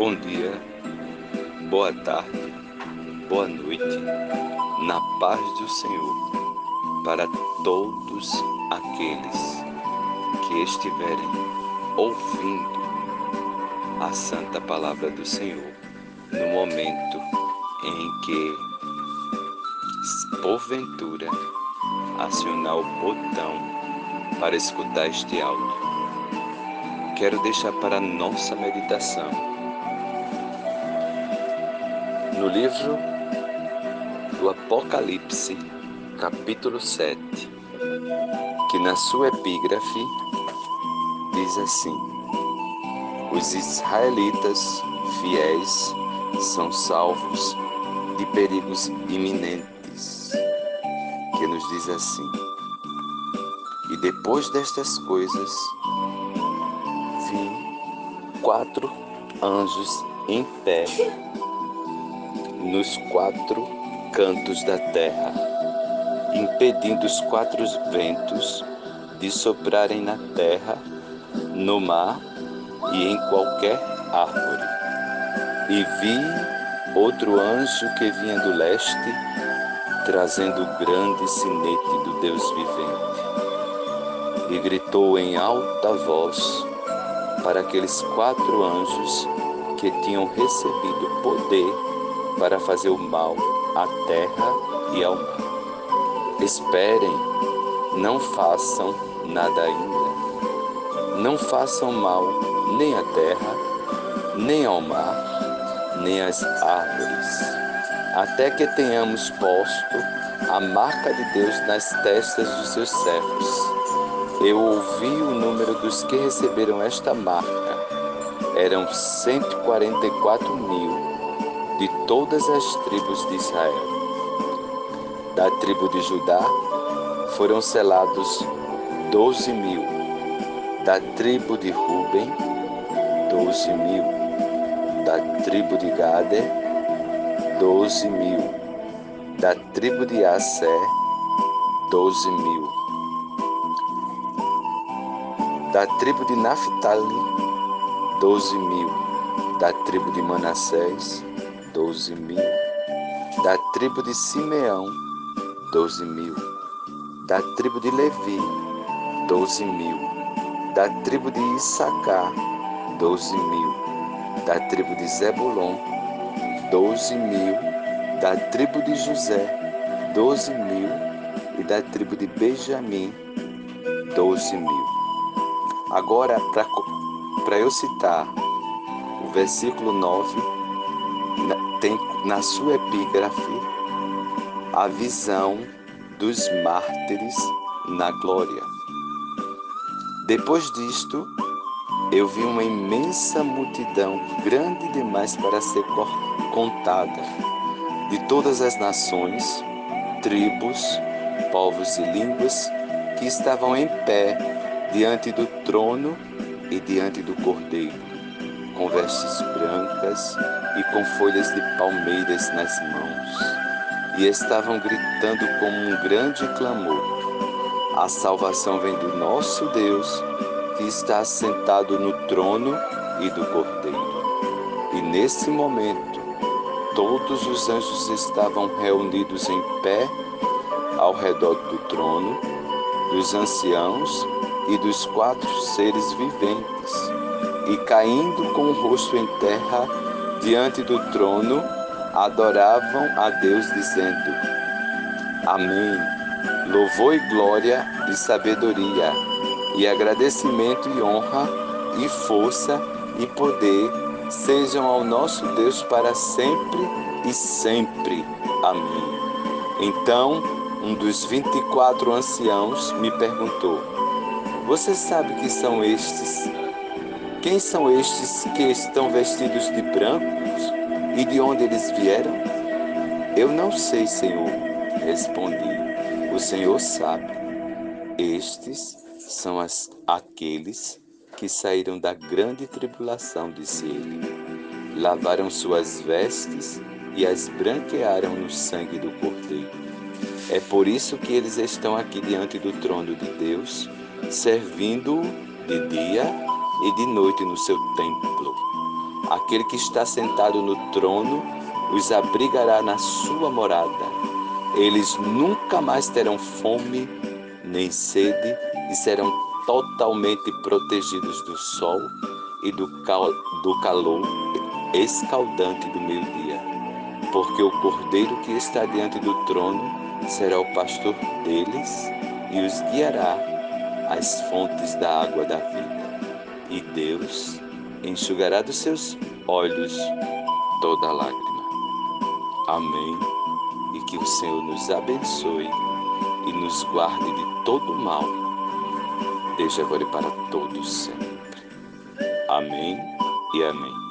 Bom dia, boa tarde, boa noite, na paz do Senhor, para todos aqueles que estiverem ouvindo a santa palavra do Senhor no momento em que, porventura, acionar o botão para escutar este áudio. Quero deixar para a nossa meditação no livro do Apocalipse, capítulo 7, que na sua epígrafe diz assim: Os israelitas fiéis são salvos de perigos iminentes, que nos diz assim: E depois destas coisas, vi quatro anjos em pé nos quatro cantos da terra, impedindo os quatro ventos de soprarem na terra, no mar e em qualquer árvore. E vi outro anjo que vinha do leste, trazendo o grande sinete do Deus vivente. E gritou em alta voz para aqueles quatro anjos que tinham recebido poder para fazer o mal à terra e ao mar. Esperem, não façam nada ainda. Não façam mal nem à terra, nem ao mar, nem às árvores, até que tenhamos posto a marca de Deus nas testas dos seus servos. Eu ouvi o número dos que receberam esta marca. Eram 144 mil de todas as tribos de Israel. Da tribo de Judá foram selados doze mil. Da tribo de Ruben, doze mil. Da tribo de Gade, doze mil. Da tribo de Assé, doze mil. Da tribo de Naphtali, doze mil. Da tribo de Manassés, doze mil. Da tribo de Simeão, doze mil. Da tribo de Levi, doze mil. Da tribo de Issacar, doze mil. Da tribo de Zebulon, doze mil. Da tribo de José, doze mil. E da tribo de Benjamim, doze mil. Agora, para eu citar o versículo 9 tem na sua epígrafe a visão dos mártires na glória. Depois disto, eu vi uma imensa multidão, grande demais para ser contada, de todas as nações, tribos, povos e línguas, que estavam em pé diante do trono e diante do cordeiro com vestes brancas e com folhas de palmeiras nas mãos, e estavam gritando com um grande clamor: A salvação vem do nosso Deus, que está assentado no trono e do Cordeiro. E nesse momento, todos os anjos estavam reunidos em pé ao redor do trono, dos anciãos e dos quatro seres viventes e caindo com o rosto em terra diante do trono, adoravam a Deus, dizendo: Amém. Louvor e glória e sabedoria, e agradecimento e honra, e força e poder sejam ao nosso Deus para sempre e sempre. Amém. Então, um dos vinte e quatro anciãos me perguntou: Você sabe que são estes quem são estes que estão vestidos de brancos e de onde eles vieram? Eu não sei, Senhor, respondi. O Senhor sabe. Estes são as, aqueles que saíram da grande tribulação, disse ele. Lavaram suas vestes e as branquearam no sangue do Cordeiro. É por isso que eles estão aqui diante do trono de Deus, servindo-o de dia e de noite no seu templo. Aquele que está sentado no trono os abrigará na sua morada. Eles nunca mais terão fome nem sede e serão totalmente protegidos do sol e do, cal do calor escaldante do meio-dia, porque o cordeiro que está diante do trono será o pastor deles e os guiará às fontes da água da vida. E Deus enxugará dos seus olhos toda lágrima. Amém. E que o Senhor nos abençoe e nos guarde de todo mal, desde agora e para todos sempre. Amém e amém.